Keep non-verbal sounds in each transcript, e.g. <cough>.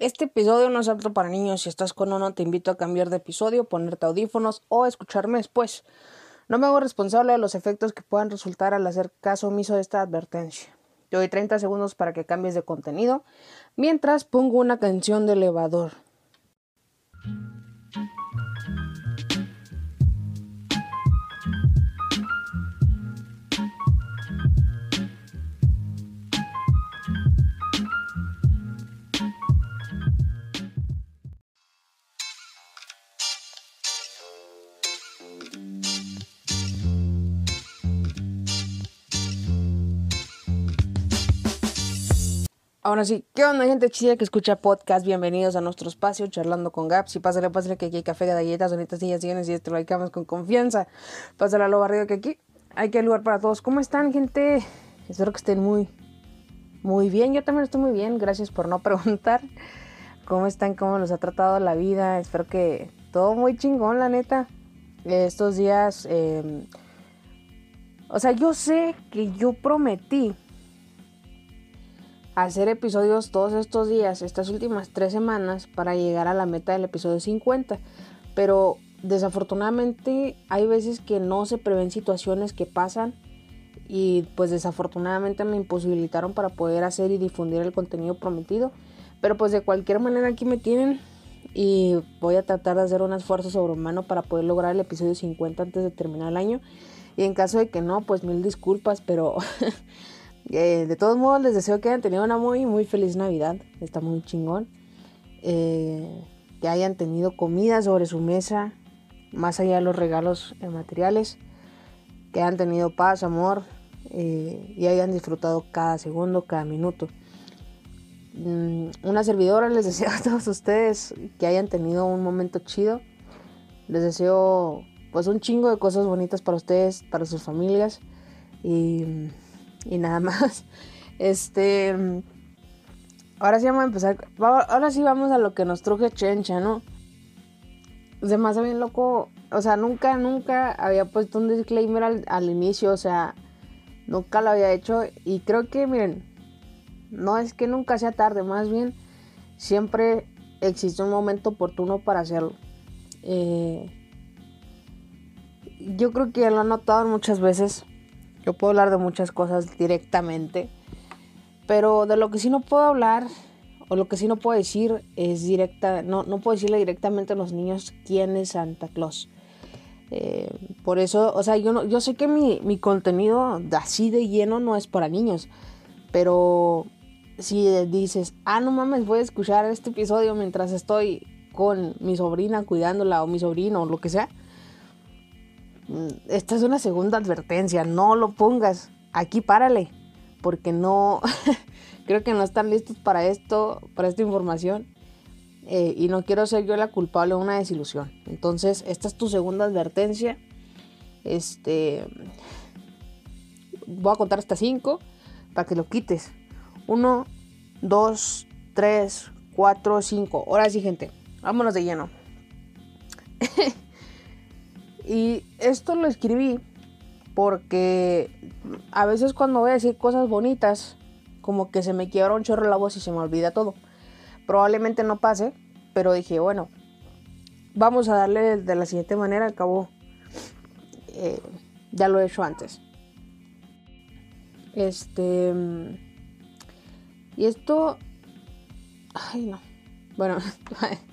Este episodio no es apto para niños. Si estás con uno, te invito a cambiar de episodio, ponerte audífonos o escucharme después. No me hago responsable de los efectos que puedan resultar al hacer caso omiso de esta advertencia. Te doy 30 segundos para que cambies de contenido mientras pongo una canción de elevador. Ahora sí, ¿qué onda gente chida que escucha podcast? Bienvenidos a nuestro espacio charlando con Gaps y pásale, pásale que aquí hay café, galletas, bonitas sillas, sillas y esto lo dedicamos con confianza. Pásale a lo barrido que aquí hay que lugar para todos. ¿Cómo están gente? Espero que estén muy, muy bien. Yo también estoy muy bien, gracias por no <laughs> preguntar. ¿Cómo están? ¿Cómo los ha tratado la vida? Espero que todo muy chingón, la neta. Estos días, eh, o sea, yo sé que yo prometí hacer episodios todos estos días, estas últimas tres semanas, para llegar a la meta del episodio 50. Pero desafortunadamente hay veces que no se prevén situaciones que pasan y pues desafortunadamente me imposibilitaron para poder hacer y difundir el contenido prometido. Pero pues de cualquier manera aquí me tienen y voy a tratar de hacer un esfuerzo sobrehumano para poder lograr el episodio 50 antes de terminar el año. Y en caso de que no, pues mil disculpas, pero <laughs> Eh, de todos modos, les deseo que hayan tenido una muy, muy feliz Navidad. Está muy chingón. Eh, que hayan tenido comida sobre su mesa, más allá de los regalos eh, materiales. Que hayan tenido paz, amor y hayan disfrutado cada segundo, cada minuto. Mm, una servidora les deseo a todos ustedes que hayan tenido un momento chido. Les deseo pues un chingo de cosas bonitas para ustedes, para sus familias. Y y nada <laughs> más. Este. Ahora sí vamos a empezar. Ahora sí vamos a lo que nos truje Chencha, ¿no? Hace bien loco. O sea, nunca, nunca había puesto un disclaimer al, al inicio. O sea, nunca lo había hecho. Y creo que, miren, no es que nunca sea tarde, más bien siempre existe un momento oportuno para hacerlo. Eh, yo creo que ya lo han notado muchas veces. Yo puedo hablar de muchas cosas directamente, pero de lo que sí no puedo hablar o lo que sí no puedo decir es directa, no, no puedo decirle directamente a los niños quién es Santa Claus. Eh, por eso, o sea, yo, no, yo sé que mi, mi contenido así de lleno no es para niños, pero si dices, ah, no mames, voy a escuchar este episodio mientras estoy con mi sobrina cuidándola o mi sobrino o lo que sea, esta es una segunda advertencia, no lo pongas, aquí párale, porque no, <laughs> creo que no están listos para esto, para esta información, eh, y no quiero ser yo la culpable de una desilusión. Entonces, esta es tu segunda advertencia. Este, voy a contar hasta cinco para que lo quites. Uno, dos, tres, cuatro, cinco. Ahora sí, gente, vámonos de lleno. <laughs> Y esto lo escribí porque a veces cuando voy a decir cosas bonitas, como que se me quiebra un chorro la voz y se me olvida todo. Probablemente no pase, pero dije, bueno, vamos a darle de la siguiente manera, al cabo eh, ya lo he hecho antes. Este... Y esto... Ay, no. Bueno, <laughs>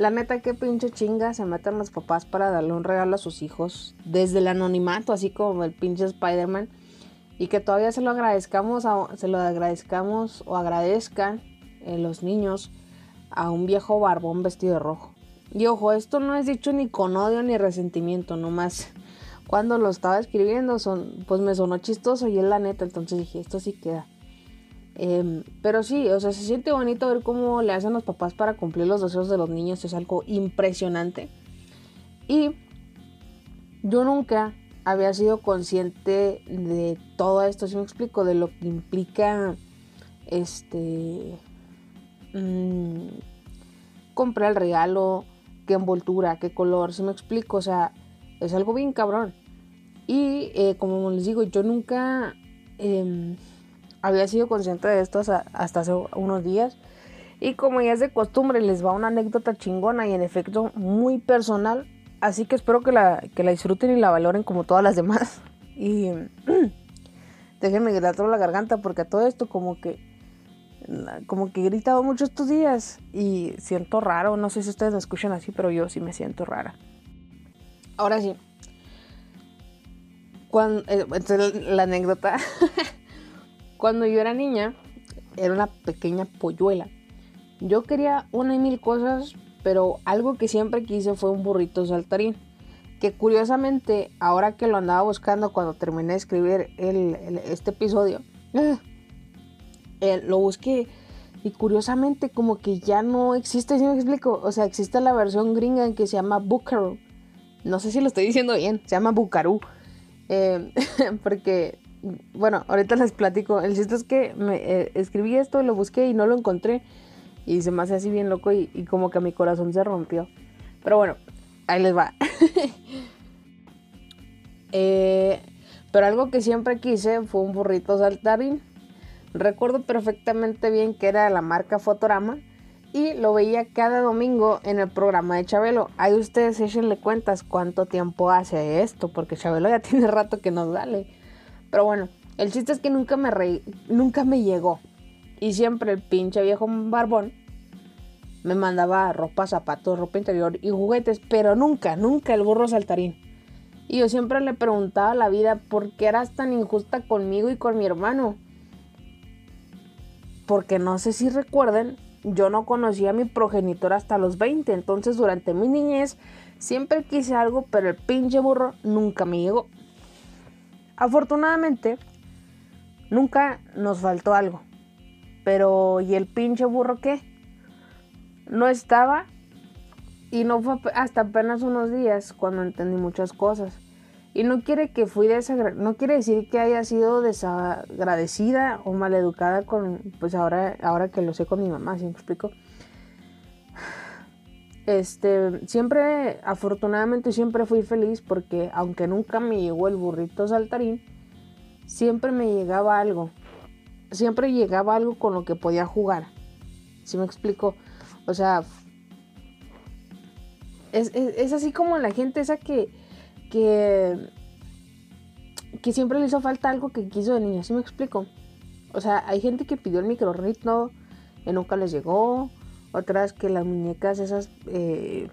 La neta, qué pinche chinga se meten los papás para darle un regalo a sus hijos desde el anonimato, así como el pinche Spider-Man. Y que todavía se lo agradezcamos, se lo o agradezcan eh, los niños a un viejo barbón vestido de rojo. Y ojo, esto no es dicho ni con odio ni resentimiento, nomás cuando lo estaba escribiendo, son, pues me sonó chistoso y es la neta, entonces dije, esto sí queda. Em, pero sí, o sea, se siente bonito ver cómo le hacen los papás para cumplir los deseos de los niños. Es algo impresionante. Y yo nunca había sido consciente de todo esto, si me explico, de lo que implica este mmm, comprar el regalo, qué envoltura, qué color, si me explico, o sea, es algo bien cabrón. Y eh, como les digo, yo nunca em, había sido consciente de esto hasta, hace unos días Y como ya es de costumbre, les va una anécdota chingona y en efecto muy personal. Así que espero que la, que la disfruten y la valoren como todas las demás. <laughs> Y <clears throat> déjenme gritar la garganta porque a todo esto como que como que he gritado mucho estos días y siento raro, no sé si ustedes me escuchan así, pero yo sí me siento rara. Ahora sí. Cuando, eh, la anécdota. <laughs> Cuando yo era niña, era una pequeña polluela. Yo quería una y mil cosas, pero algo que siempre quise fue un burrito saltarín. Que curiosamente, ahora que lo andaba buscando cuando terminé de escribir este episodio, <gasps> eh, lo busqué y curiosamente como que ya no existe, si me explico? O sea, existe la versión gringa que se llama Buckaroo. No sé si lo estoy diciendo bien, se llama Buckaroo. Eh, <laughs> porque, bueno, ahorita les platico. El chiste es que me, eh, escribí esto, lo busqué y no lo encontré. Y se me hace así bien loco y, y como que mi corazón se rompió. Pero bueno, ahí les va. <laughs> pero algo que siempre quise fue un burrito saltarín Recuerdo perfectamente bien que era la marca Fotorama y lo veía cada domingo en el programa de Chabelo. Ahí ustedes échenle cuentas cuánto tiempo hace esto, porque Chabelo ya <laughs> tiene rato que nos sale. Pero bueno, el chiste es que nunca me reí, nunca me llegó. Y siempre el pinche viejo barbón me mandaba ropa, zapatos, ropa interior y juguetes, pero nunca, nunca el burro saltarín. Y yo siempre le preguntaba a la vida por qué eras tan injusta conmigo y con mi hermano porque no sé si recuerden, yo no conocí a mi progenitor hasta los 20, entonces durante mi niñez siempre quise algo, pero el pinche burro nunca me llegó. Afortunadamente, nunca nos faltó algo. Pero ¿y el pinche burro qué? No estaba y no fue hasta apenas unos días cuando entendí muchas cosas. Y no quiere que fui no quiere decir que haya sido desagradecida o maleducada con, pues ahora, ahora que lo sé con mi mamá, ¿sí me explico? Este, siempre, afortunadamente siempre fui feliz porque aunque nunca me llegó el burrito saltarín, siempre me llegaba algo. Siempre llegaba algo con lo que podía jugar. ¿Sí me explico? O sea, es, es así como la gente esa que que, que siempre le hizo falta algo que quiso de niña, ¿sí me explico? O sea, hay gente que pidió el microritmo y nunca les llegó. Otras que las muñecas, esas eh,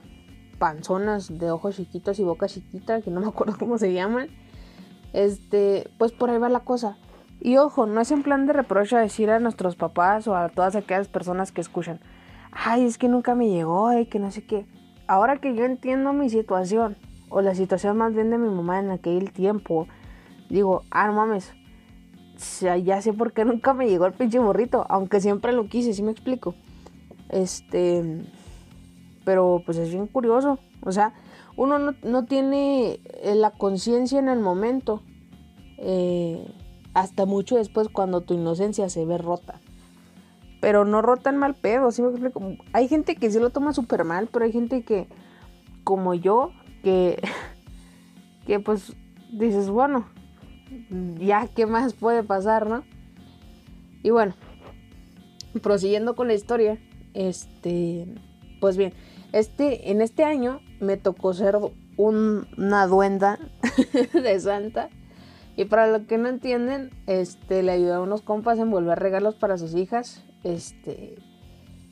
panzonas de ojos chiquitos y boca chiquita, que no me acuerdo cómo se llaman. Este, pues por ahí va la cosa. Y ojo, no es en plan de reproche a decir a nuestros papás o a todas aquellas personas que escuchan, ay, es que nunca me llegó, y que no sé qué. Ahora que yo entiendo mi situación, o la situación más bien de mi mamá en aquel tiempo, digo, ah, no mames, ya sé por qué nunca me llegó el pinche burrito, aunque siempre lo quise, ¿sí me explico? Este, pero pues es bien curioso, o sea, uno no, tiene eh, la conciencia en el momento, eh, hasta mucho después cuando tu inocencia se ve rota. Pero no rota en mal pedo, ¿sí? Hay gente que sí lo toma súper mal, pero hay gente que, como yo, que, <laughs> que pues dices, bueno, ya qué más puede pasar, ¿no? Y bueno, prosiguiendo con la historia, este, pues bien, este, en este año me tocó ser una duenda <laughs> de Santa. Y para los que no entienden, este, le ayudé a unos compas a envolver regalos para sus hijas. Este,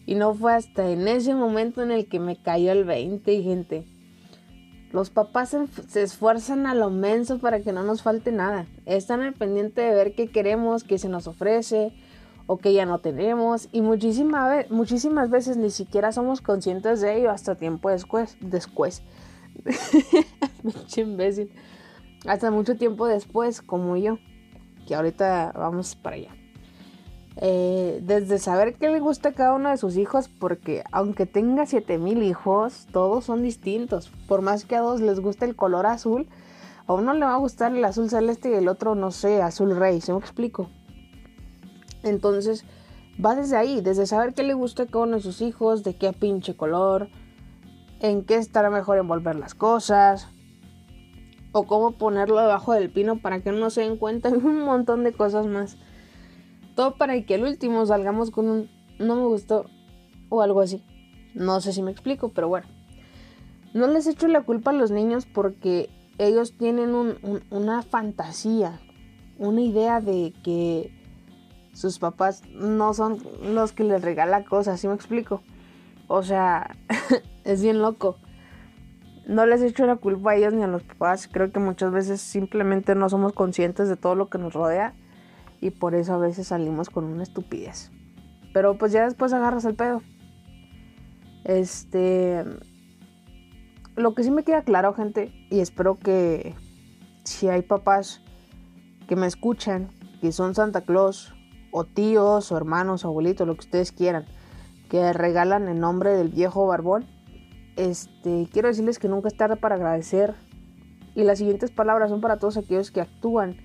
y no fue hasta en ese momento en el que me cayó el 20 y gente. Los papás se, esfuerzan a lo menso para que no nos falte nada. Están al pendiente de ver qué queremos, qué se nos ofrece o qué ya no tenemos. Y muchísimas muchísimas veces ni siquiera somos conscientes de ello hasta tiempo después. Después. <laughs> imbécil. Hasta mucho tiempo después, como yo. Que ahorita vamos para allá. Eh, desde saber qué le gusta a cada uno de sus hijos, porque aunque tenga 7000 hijos, todos son distintos. Por más que a dos les guste el color azul, a uno le va a gustar el azul celeste y el otro, no sé, azul rey, ¿se me explico? Entonces, va desde ahí, desde saber qué le gusta a uno de sus hijos, de qué pinche color, en qué estará mejor envolver las cosas, o cómo ponerlo debajo del pino para que no se den cuenta, y un montón de cosas más. Todo para que al último salgamos con un no me gustó. O algo así. No sé si me explico, pero bueno. No les echo la culpa a los niños porque ellos tienen una fantasía, una idea de que sus papás no son los que les regalan cosas, ¿sí me explico? O sea, <laughs> es bien loco. No les echo la culpa a ellos ni a los papás. Creo que muchas veces simplemente no somos conscientes de todo lo que nos rodea y por eso a veces salimos con una estupidez. Pero pues ya después agarras el pedo. Este. Lo que sí me queda claro, gente, y espero que si hay papás que me escuchan, que son Santa Claus, o tíos, o hermanos, o abuelitos, lo que ustedes quieran, que regalan en nombre del viejo barbón, este, quiero decirles que nunca es tarde para agradecer. Y las siguientes palabras son para todos aquellos que actúan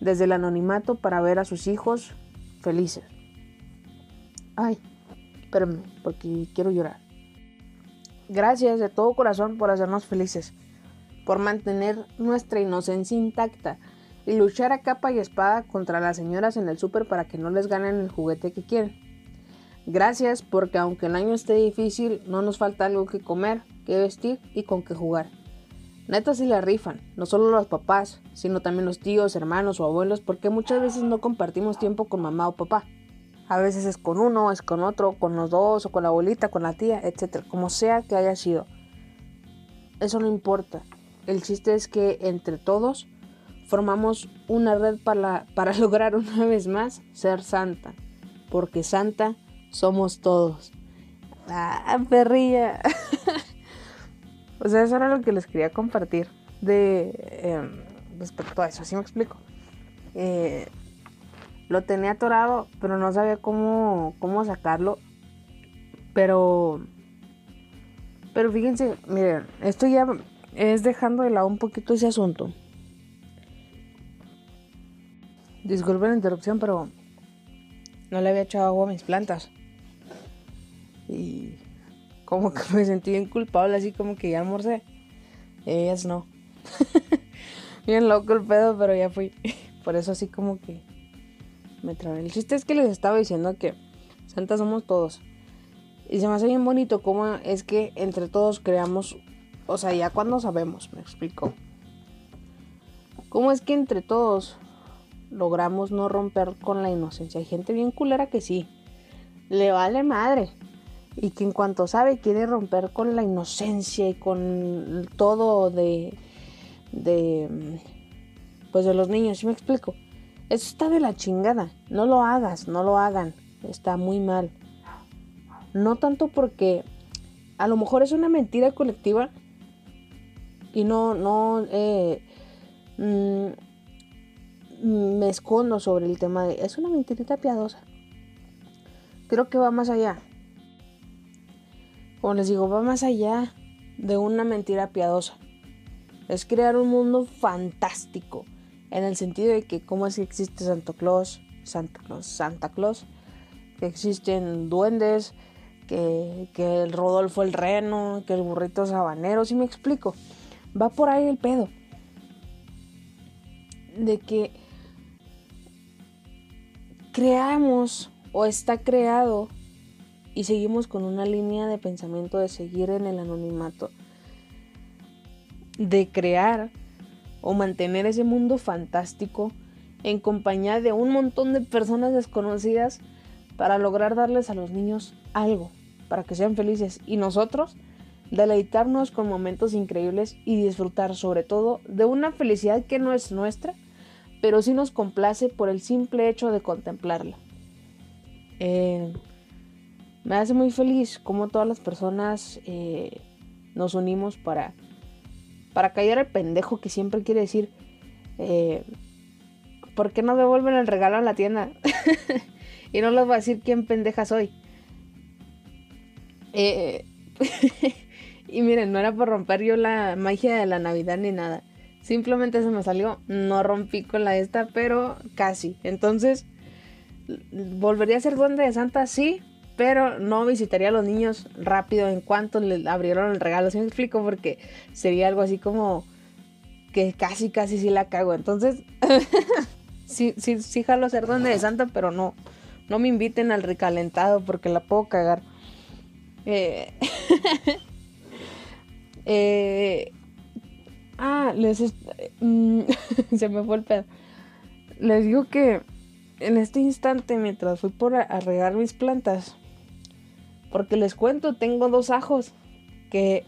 desde el anonimato para ver a sus hijos felices. Ay, espérenme, porque quiero llorar. Gracias de todo corazón por hacernos felices, por mantener nuestra inocencia intacta y luchar a capa y espada contra las señoras en el súper para que no les ganen el juguete que quieren. Gracias porque aunque el año esté difícil, no nos falta algo que comer, que vestir y con que jugar. Neta si la rifan, no solo los papás, sino también los tíos, hermanos o abuelos, porque muchas veces no compartimos tiempo con mamá o papá. A veces es con uno, es con otro, con los dos, o con la abuelita, con la tía, etc. Como sea que haya sido. Eso no importa. El chiste es que entre todos formamos una red para, para <laughs> lograr una vez más ser santa. Porque santa somos todos. Ah, perrilla. <laughs> o sea, eso era lo que les quería compartir de em, respecto a eso. Así me explico. Eh, lo tenía atorado, pero no sabía cómo, cómo sacarlo. Pero, pero fíjense, miren, esto ya es dejando de lado un poquito ese asunto. Disculpen la interrupción, pero no le había echado agua a mis plantas. Y como que me sentí bien culpable, así como que ya almorcé. ellas no. <laughs> bien loco el pedo, pero ya fui. <laughs> Por eso así como que me trabé. El chiste es que les estaba diciendo que Santa somos todos. Y se me hace bien bonito cómo es que entre todos creamos, o sea, ya cuando sabemos, me explico. ¿Cómo es que entre todos logramos no romper con la inocencia? Hay gente bien culera que sí. Le vale madre y que en cuanto sabe quiere romper con la inocencia y con todo de de pues de los niños, ¿sí me explico? Eso está de la chingada. No lo hagas, no lo hagan. Está muy mal. No tanto porque a lo mejor es una mentira colectiva y no no eh, mm, me escondo sobre el tema de es una mentirita piadosa. Creo que va más allá como les digo, va más allá de una mentira piadosa. Es crear un mundo fantástico. En el sentido de que cómo es que existe Santa Claus, Santa Claus, Santa Claus, que existen duendes, que, que el Rodolfo el reno, que el burrito sabanero, si me explico. Va por ahí el pedo. De que creamos o está creado y seguimos con una línea de pensamiento de seguir en el anonimato, de crear o mantener ese mundo fantástico en compañía de un montón de personas desconocidas para lograr darles a los niños algo, para que sean felices y nosotros deleitarnos con momentos increíbles y disfrutar sobre todo de una felicidad que no es nuestra, pero sí nos complace por el simple hecho de contemplarla. Eh, me hace muy feliz como todas las personas eh, nos unimos para, para callar al pendejo que siempre quiere decir, eh, ¿por qué no devuelven el regalo a la tienda? <laughs> y no les voy a decir quién pendeja soy. <laughs> Y miren, no era por romper yo la magia de la Navidad ni nada. Simplemente se me salió. No rompí con la esta, pero casi. Entonces, ¿volvería a ser duende de Santa? Sí, pero no visitaría a los niños rápido en cuanto le abrieron el regalo. ¿Sí me explico? Porque sería algo así como que casi, casi sí la cago. Entonces, <laughs> sí, sí, sí jalo ser donde de santa, pero no, no me inviten al recalentado porque la puedo cagar. Eh, <laughs> eh, ah, les... Mm, <laughs> se me fue el pedo. Les digo que en este instante, mientras fui por a, regar mis plantas, porque les cuento, tengo dos ajos que...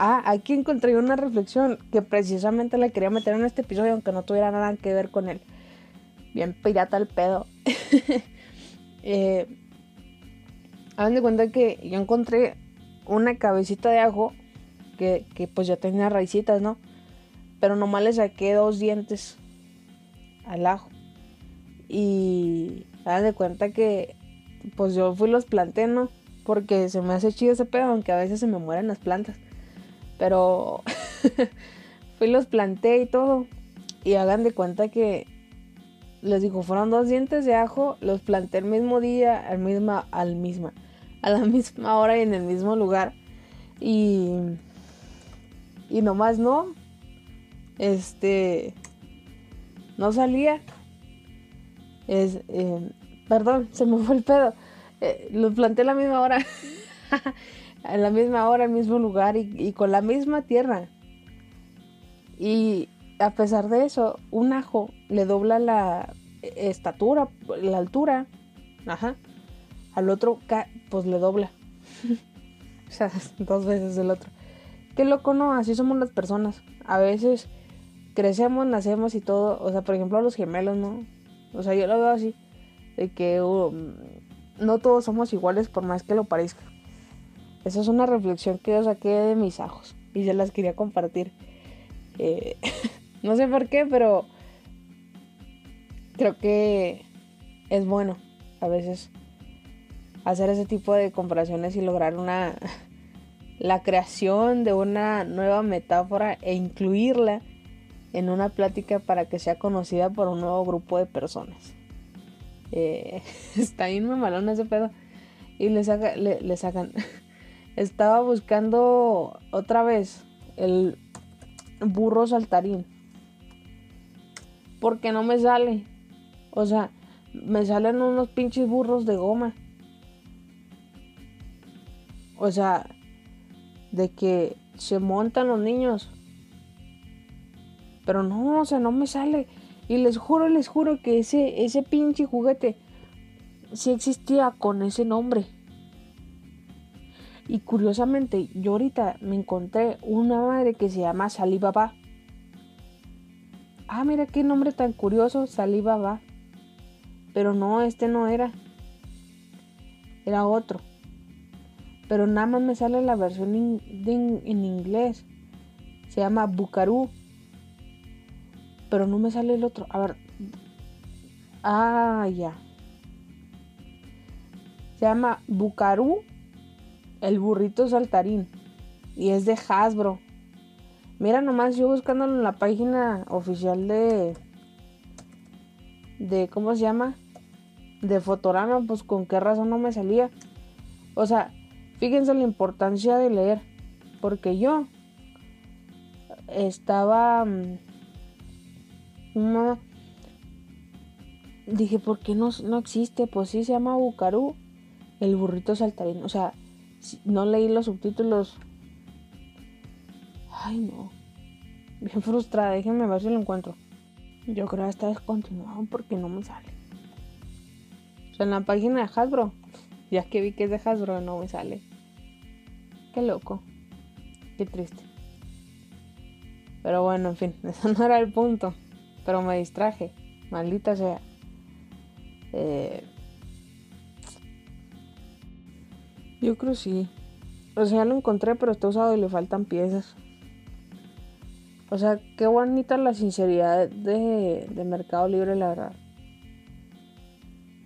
Ah, aquí encontré una reflexión que precisamente la quería meter en este episodio, aunque no tuviera nada que ver con él. Bien pirata el pedo. <laughs> eh, de cuenta que yo encontré una cabecita de ajo que, que pues ya tenía raicitas, ¿no? Pero nomás le saqué dos dientes al ajo. Y hagan de cuenta que pues yo fui los planté, ¿no? Porque se me hace chido ese pedo, aunque a veces se me mueren las plantas. Pero <laughs> fui los planté y todo. Y hagan de cuenta que les digo, fueron dos dientes de ajo, los planté el mismo día, al misma, al misma, a la <laughs> misma hora y en el mismo lugar. Y, y nomás no, este, no salía. Es, eh, perdón, se me fue el pedo. Eh, los planté a la misma hora, <laughs> a la misma hora, el mismo lugar y, y con la misma tierra. Y a pesar de eso, un ajo le dobla la estatura, la altura, ajá, al otro pues le dobla. <laughs> o sea, <laughs> dos veces el otro. Qué loco, ¿no? Así somos las personas. A veces crecemos, nacemos y todo. O sea, por ejemplo, los gemelos, ¿no? O sea, yo lo veo así. De que um, no todos somos iguales por más que lo parezca. Esa es una reflexión que yo saqué de mis ajos. Y se las quería compartir. Eh, <laughs> no sé por qué, pero creo que es bueno a veces hacer ese tipo de comparaciones y lograr una <laughs> la creación de una nueva metáfora e incluirla en una plática para que sea conocida por un nuevo grupo de personas. Eh, <laughs> está bien mamalón ese pedo. Y le, saca, le, sacan. <laughs> Estaba buscando otra vez el burro saltarín. Porque no me sale. O sea, me salen unos pinches burros de goma. O sea, de que se montan los niños. Pero no, o sea, no me sale. Y les juro, les juro que ese, ese pinche juguete sí existía con ese nombre. Y curiosamente, yo ahorita me encontré una madre que se llama Salibaba. Ah, mira qué nombre tan curioso, Salibaba. Pero no, este no era. Era otro. Pero nada más me sale la versión en inglés. Se llama Bucarú. Pero no me sale el otro. A ver. Ah, ya. Se llama Bucarú. El burrito saltarín. Y es de Hasbro. Mira nomás, yo buscándolo en la página oficial de. de ¿cómo se llama? De Fotorama, pues con qué razón no me salía. O sea, fíjense la importancia de leer. Porque yo estaba. Dije, ¿por qué no, no existe? Pues sí, se llama Bucarú, el burrito saltarín. O sea, no leí los subtítulos. Ay, no. Bien frustrada, déjenme ver si lo encuentro. Yo creo que está descontinuado porque no me sale. O sea, en la página de Hasbro. Ya que vi que es de Hasbro, no me sale. Qué loco. Qué triste. Pero bueno, en fin, <laughs> eso no era el punto. Pero me distraje. Maldita sea. Eh, yo creo sí. O sea, lo encontré, pero está usado y le faltan piezas. O sea, qué bonita la sinceridad de, de Mercado Libre, la verdad.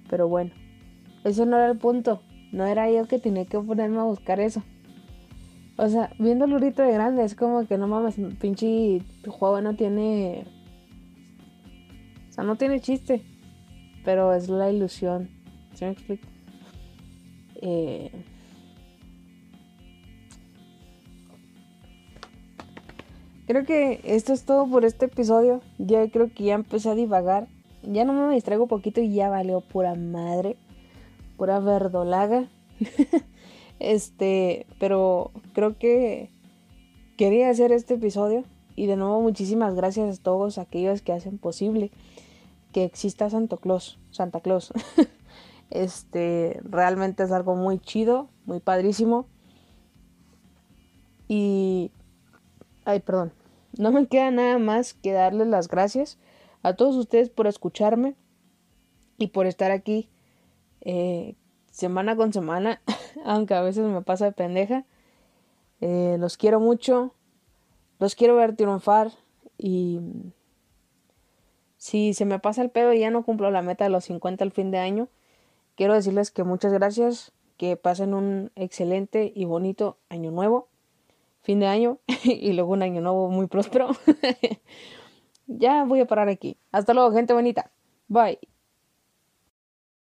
Pero bueno, ese no era el punto. No era yo que tenía que ponerme a buscar eso. O sea, viéndolo ahorita de grande, es como que no mames, pinche juego no tiene. No tiene chiste. Pero es la ilusión. ¿Se me explica? Eh, Creo que esto es todo por este episodio. Ya creo que ya empecé a divagar. Ya no me distraigo poquito y ya valió pura madre. Pura verdolaga. <laughs> Este, pero creo que quería hacer este episodio y de nuevo muchísimas gracias a todos aquellos que hacen posible que exista Santa Claus, Santa Claus. <laughs> este, realmente es algo muy chido, muy padrísimo. Y ay, perdón. No me queda nada más que darles las gracias a todos ustedes por escucharme y por estar aquí eh, semana con semana, <laughs> aunque a veces me pasa de pendeja. Eh, los quiero mucho, los quiero ver triunfar y si se me pasa el pedo y ya no cumplo la meta de los 50 al fin de año, quiero decirles que muchas gracias, que pasen un excelente y bonito año nuevo, fin de año <laughs> y luego un año nuevo muy próspero. <laughs> ya voy a parar aquí. Hasta luego, gente bonita. Bye.